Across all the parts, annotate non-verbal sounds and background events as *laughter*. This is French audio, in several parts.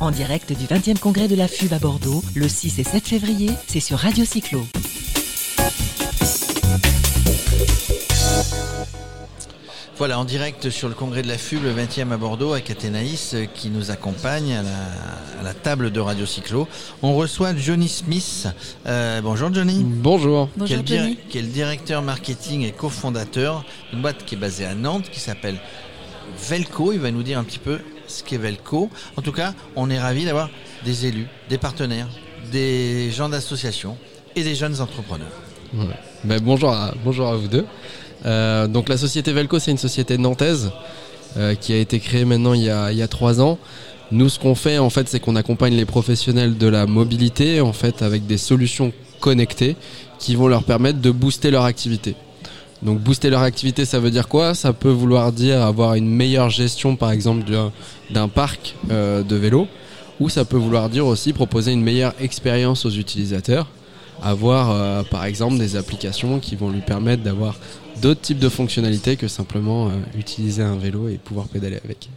En direct du 20e congrès de la FUB à Bordeaux, le 6 et 7 février, c'est sur Radio Cyclo. Voilà, en direct sur le congrès de la FUB, le 20e à Bordeaux, avec Athénaïs euh, qui nous accompagne à la, à la table de Radio Cyclo. On reçoit Johnny Smith. Euh, bonjour Johnny. Bonjour. qui est, Bonjour Johnny. qui est le directeur marketing et cofondateur d'une boîte qui est basée à Nantes qui s'appelle Velco. Il va nous dire un petit peu ce qu'est Velco. En tout cas, on est ravis d'avoir des élus, des partenaires, des gens d'associations et des jeunes entrepreneurs. Ben, bonjour, à, bonjour à vous deux. Euh, donc la société Velco, c'est une société nantaise euh, qui a été créée maintenant il y a, il y a trois ans. Nous, ce qu'on fait, en fait, c'est qu'on accompagne les professionnels de la mobilité, en fait, avec des solutions connectées qui vont leur permettre de booster leur activité. Donc booster leur activité, ça veut dire quoi? Ça peut vouloir dire avoir une meilleure gestion, par exemple, d'un- parc euh, de vélos, ou ça peut vouloir dire aussi proposer une meilleure expérience aux utilisateurs, avoir euh, par exemple des applications qui vont lui permettre d'avoir d'autres types de fonctionnalités que simplement euh, utiliser un vélo et pouvoir pédaler avec.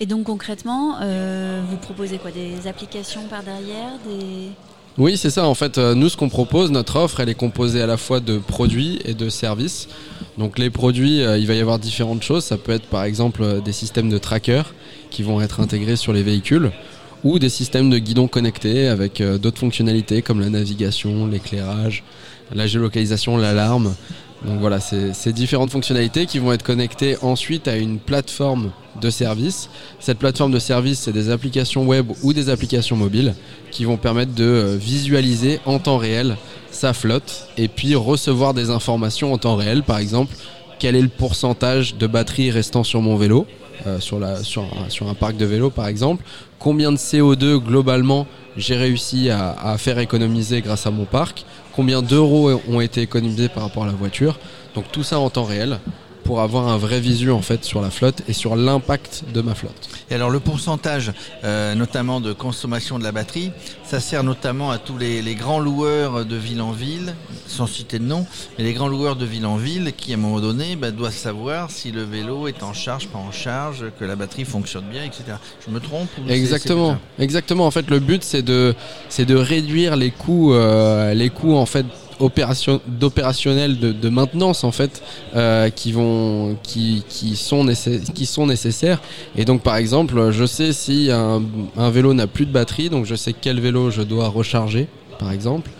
Et donc concrètement, vous proposez quoi? Des applications par derrière. Oui, c'est ça. En fait, euh, nous, ce qu'on propose, notre offre, elle est composée à la fois de produits et de services. Donc, les produits, euh, il va y avoir différentes choses. Ça peut être, par exemple, euh, des systèmes de tracker qui vont être intégrés sur les véhicules ou des systèmes de guidon connectés avec d'autres fonctionnalités comme la navigation, l'éclairage, la géolocalisation, l'alarme. Donc voilà, c'est ces différentes fonctionnalités qui vont être connectées ensuite à une plateforme de service. Cette plateforme de service, c'est des applications web ou des applications mobiles qui vont permettre de euh, visualiser en temps réel sa flotte et puis recevoir des informations en temps réel, par exemple, quel est le pourcentage de batterie restant sur mon vélo, euh, sur, un, parc de vélo par exemple, combien de CO2 globalement j'ai réussi à faire économiser grâce à mon parc, combien d'euros ont été économisés par rapport à la voiture, donc tout ça en temps réel pour avoir un vrai visu en fait sur la flotte et sur l'impact de ma flotte. Et alors le pourcentage, euh, notamment de consommation de la batterie, ça sert notamment à tous les, les grands loueurs de ville en ville, sans citer de nom, mais les grands loueurs de ville en ville qui à un moment donné bah, doivent savoir si le vélo est en charge, pas en charge, que la batterie fonctionne bien, etc. Je me trompe ou Exactement, exactement. En fait, le but c'est de c'est de réduire les coûts euh, les coûts en fait opération d'opérationnel de, de maintenance en fait euh, qui vont qui qui sont qui sont nécessaires. Et donc par exemple je sais si un, un vélo n'a plus de batterie donc je sais quel vélo je dois recharger par exemple.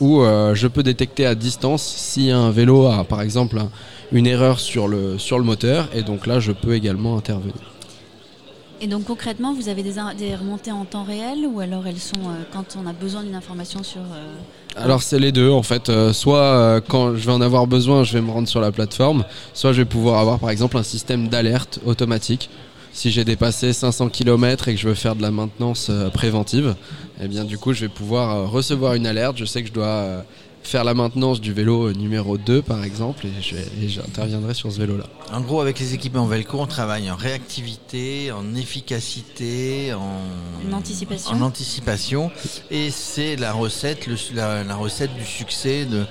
Ou euh, je peux détecter à distance si un vélo a par exemple un- une erreur sur le sur le moteur. Et donc là je peux également intervenir. Et donc concrètement, vous avez des, remontées en temps réel ou alors elles sont euh, quand on a besoin d'une information sur... euh, Alors c'est les deux en fait. Euh, soit quand je vais en avoir besoin, je vais me rendre sur la plateforme, soit je vais pouvoir avoir par exemple un système d'alerte automatique. Si j'ai dépassé 500 km et que je veux faire de la maintenance préventive, eh bien du coup je vais pouvoir recevoir une alerte. Je sais que je dois faire la maintenance du vélo euh, numéro 2 par exemple et j'interviendrai sur ce vélo là. En gros, avec les équipements Velco, on travaille en réactivité, en efficacité, en, En anticipation. en anticipation. Et c'est la recette, le- la, la recette du succès de,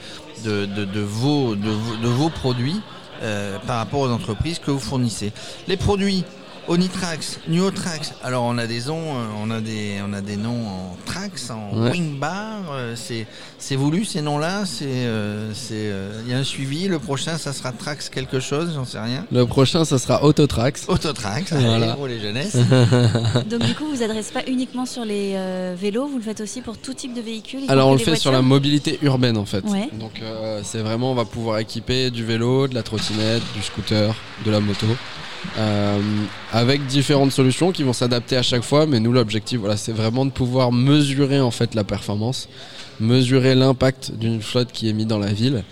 de, de- de vos, de, vos- de vos produits euh, par rapport aux entreprises que vous fournissez. Les produits Onitrax, Nuotrax. Alors on a des noms, euh, on a des, on a des noms en Trax, en Ouais. Wingbar. euh, c'est, c'est voulu ces noms-là. C'est, euh, c'est, euh, il y a un suivi. Le prochain, ça sera Trax quelque chose, j'en sais rien. Le prochain ça sera Autotrax. Autotrax, Voilà. pour les jeunesses. *laughs* Donc du coup, vous adressez pas uniquement sur les euh, vélos, vous le faites aussi pour tout type de véhicule Alors on le fait les sur la mobilité urbaine en fait. Ouais. Donc euh, c'est vraiment on va pouvoir équiper du vélo, de la trottinette, du scooter, de la moto, euh, avec différentes solutions qui vont s'adapter à chaque fois. Mais nous l'objectif voilà c'est vraiment de pouvoir mesurer en fait la performance, mesurer l'impact d'une flotte qui est mise dans la ville.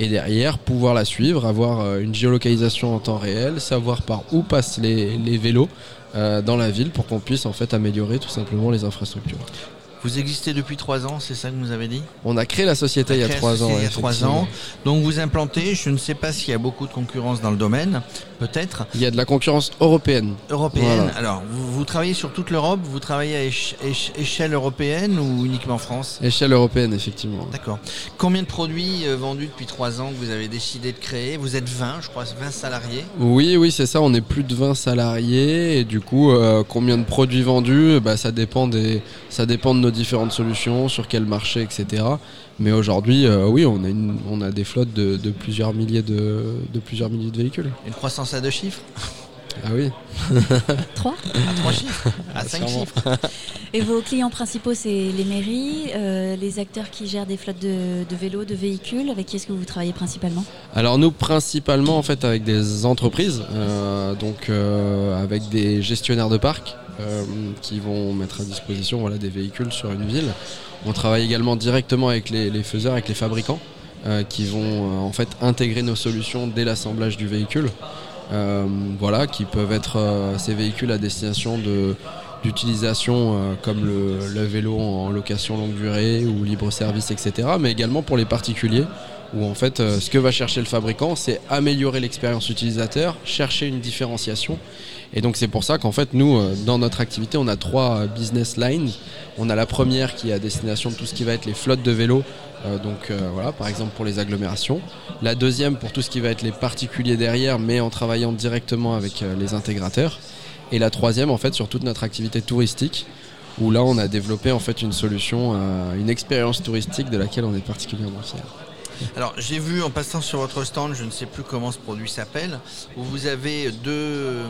Et derrière, pouvoir la suivre, avoir euh, une géolocalisation en temps réel, savoir par où passent les, vélos euh, dans la ville pour qu'on puisse en fait améliorer tout simplement les infrastructures. Vous existez depuis trois ans, c'est ça que vous avez dit On a créé la société il y a trois ans. Il y a trois ans. Donc vous implantez, je ne sais pas s'il y a beaucoup de concurrence dans le domaine, peut-être. Il y a de la concurrence européenne. Européenne. Voilà. Alors, vous, vous travaillez sur toute l'Europe Vous travaillez à éche- éche- échelle européenne ou uniquement France? Échelle européenne, effectivement. D'accord. Combien de produits euh, vendus depuis trois ans que vous avez décidé de créer? Vous êtes 20, je crois, 20 salariés. Oui, oui, c'est ça. On est plus de 20 salariés et du coup, euh, combien de produits vendus? Bah, ça dépend des, ça dépend de nos différentes solutions, sur quel marché, etc. Mais aujourd'hui, euh, oui, on a, une- on a des flottes de, de plusieurs milliers de, de plusieurs milliers de véhicules. Une croissance à deux chiffres? *laughs* Ah oui. *laughs* Trois. À trois chiffres À cinq Sûrement. chiffres Et vos clients principaux, c'est les mairies, euh, les acteurs qui gèrent des flottes de, de vélos, de véhicules. Avec qui est-ce que vous travaillez principalement? Alors nous, principalement en fait avec des entreprises, euh, donc euh, avec des gestionnaires de parcs euh, qui vont mettre à disposition voilà, des véhicules sur une ville. On travaille également directement avec les, les faiseurs, avec les fabricants, euh, qui vont euh, en fait intégrer nos solutions dès l'assemblage du véhicule. Euh, voilà, qui peuvent être euh, ces véhicules à destination de d'utilisation euh, comme le vélo en location longue durée ou libre service, etc. Mais également pour les particuliers où en fait euh, ce que va chercher le fabricant c'est améliorer l'expérience utilisateur, chercher une différenciation et donc c'est pour ça qu'en fait nous euh, dans notre activité on a trois euh, business lines. On a la première qui est à destination de tout ce qui va être les flottes de vélos, euh, donc euh, voilà par exemple pour les agglomérations. La deuxième pour tout ce qui va être les particuliers derrière mais en travaillant directement avec les intégrateurs. Et la troisième en fait sur toute notre activité touristique où là on a développé en fait une solution, une expérience touristique de laquelle on est particulièrement fier. Alors, j'ai vu en passant sur votre stand, je ne sais plus comment ce produit s'appelle, où vous avez deux, euh,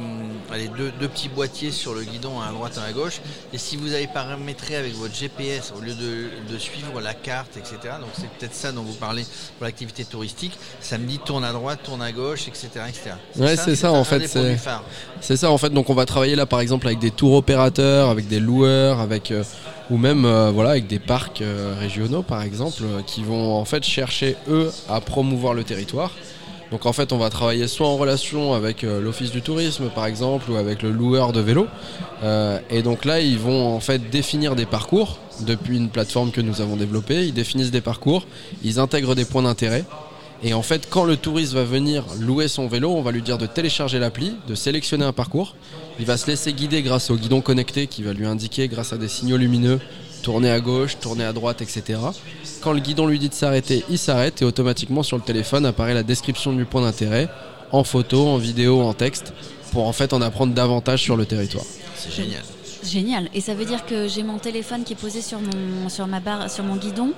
allez, deux, deux petits boîtiers sur le guidon à droite et à gauche. Et si vous avez paramétré avec votre GPS, au lieu de, de suivre la carte, etc., donc c'est peut-être ça dont vous parlez pour l'activité touristique, ça me dit tourne à droite, tourne à gauche, etc. etc. Ouais, c'est ça, en fait. C'est ça en fait, donc on va travailler là par exemple avec des tours opérateurs, avec des loueurs, avec euh, ou même euh, voilà avec des parcs euh, régionaux par exemple, euh, qui vont en fait chercher eux à promouvoir le territoire. Donc en fait on va travailler soit en relation avec l'office du tourisme par exemple ou avec le loueur de vélo. Et donc là ils vont en fait définir des parcours depuis une plateforme que nous avons développée. Ils définissent des parcours, ils intègrent des points d'intérêt. Et en fait, quand le touriste va venir louer son vélo, on va lui dire de télécharger l'appli, de sélectionner un parcours. Il va se laisser guider grâce au guidon connecté qui va lui indiquer, grâce à des signaux lumineux, tourner à gauche, tourner à droite, etc. Quand le guidon lui dit de s'arrêter, il s'arrête et automatiquement sur le téléphone apparaît la description du point d'intérêt, en photo, en vidéo, en texte, pour en fait en apprendre davantage sur le territoire. C'est génial. Génial. Et ça veut dire que j'ai mon téléphone qui est posé sur mon, ma barre, sur mon guidon.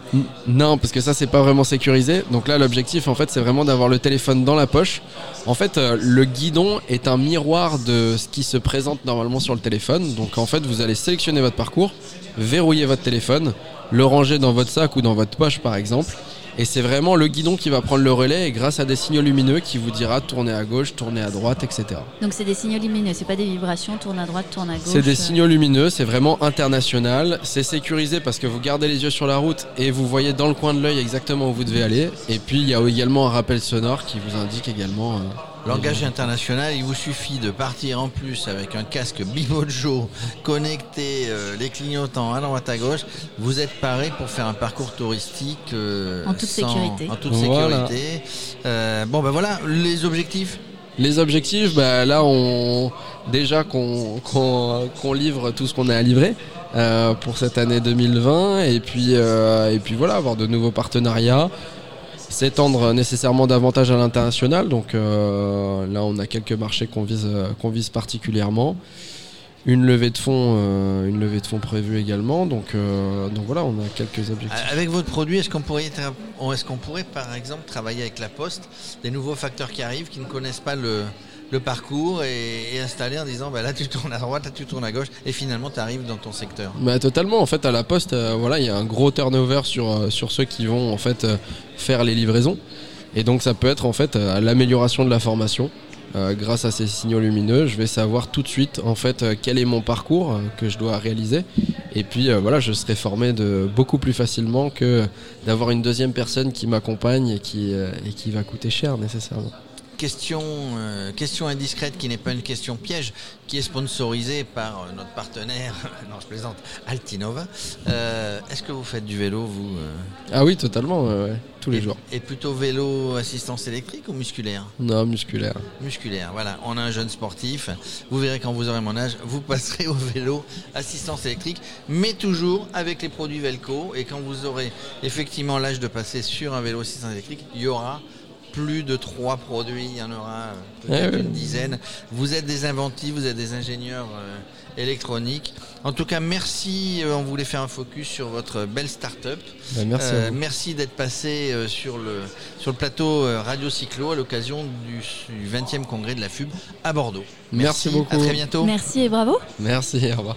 Non, parce que ça c'est pas vraiment sécurisé. Donc là l'objectif en fait c'est vraiment d'avoir le téléphone dans la poche. En fait euh, le guidon est un miroir de ce qui se présente normalement sur le téléphone. Donc en fait vous allez sélectionner votre parcours, verrouiller votre téléphone, le ranger dans votre sac ou dans votre poche par exemple. Et c'est vraiment le guidon qui va prendre le relais et grâce à des signaux lumineux qui vous dira tourner à gauche, tourner à droite, etc. Donc c'est des signaux lumineux, c'est pas des vibrations. Tourne à droite, tourne à gauche. C'est des euh. signaux lumineux, c'est vraiment international, c'est sécurisé parce que vous gardez les yeux sur la route et vous voyez dans le coin de l'œil exactement où vous devez aller. Et puis il y a également un rappel sonore qui vous indique également. euh, Langage international, il vous suffit de partir en plus avec un casque Bimojo connecté, euh, les clignotants à droite à gauche. Vous êtes paré pour faire un parcours touristique euh, En toute sécurité. En toute Voilà. sécurité. Euh, bon, ben voilà, les objectifs. Les objectifs, bah, là on déjà qu'on qu'on qu'on livre tout ce qu'on a à livrer. euh, pour cette année 2020 et puis euh, et puis voilà avoir de nouveaux partenariats s'étendre nécessairement davantage à l'international. Donc euh, là on a quelques marchés qu'on vise euh, particulièrement. Une levée de fonds euh, une levée de fonds prévue également. Donc voilà on a quelques objectifs. Avec votre produit, est-ce qu'on pourrait, est-ce qu'on pourrait par exemple travailler avec la Poste, des nouveaux facteurs qui arrivent, qui ne connaissent pas le, le parcours et, installer en disant bah là tu tournes à droite, là tu tournes à gauche et finalement tu arrives dans ton secteur. Bah, totalement. En fait, à la poste, euh, voilà, il y a un gros turnover sur euh, ceux qui vont en fait euh, faire les livraisons. Et donc, ça peut être en fait l'amélioration de la formation. Grâce à ces signaux lumineux, je vais savoir tout de suite en fait quel est mon parcours que je dois réaliser. Et puis voilà, je serai formé de beaucoup plus facilement que d'avoir une deuxième personne qui m'accompagne et qui va coûter cher nécessairement. Question, euh, question indiscrète qui n'est pas une question piège, qui est sponsorisée par euh, notre partenaire, *laughs* non je plaisante, Altinova. Euh, Est-ce que vous faites du vélo, vous Ah oui, totalement, ouais, tous les et, jours. Et plutôt vélo assistance électrique ou musculaire? Non, musculaire. Musculaire, voilà. On a un jeune sportif. Vous verrez quand vous aurez mon âge, vous passerez au vélo assistance électrique, mais toujours avec les produits Velco. Et quand vous aurez effectivement l'âge de passer sur un vélo assistance électrique, il y aura plus de trois produits, il y en aura euh, peut-être Eh oui. une dizaine. Vous êtes des inventifs, vous êtes des ingénieurs euh, électroniques. En tout cas, merci. euh, on voulait faire un focus sur votre belle start-up. Bah, merci Euh, merci d'être passé euh, sur, le, sur le plateau Radio Cyclo à l'occasion du, du 20e congrès de la FUB à Bordeaux. Merci beaucoup. À très bientôt. Merci et bravo. Merci, au revoir.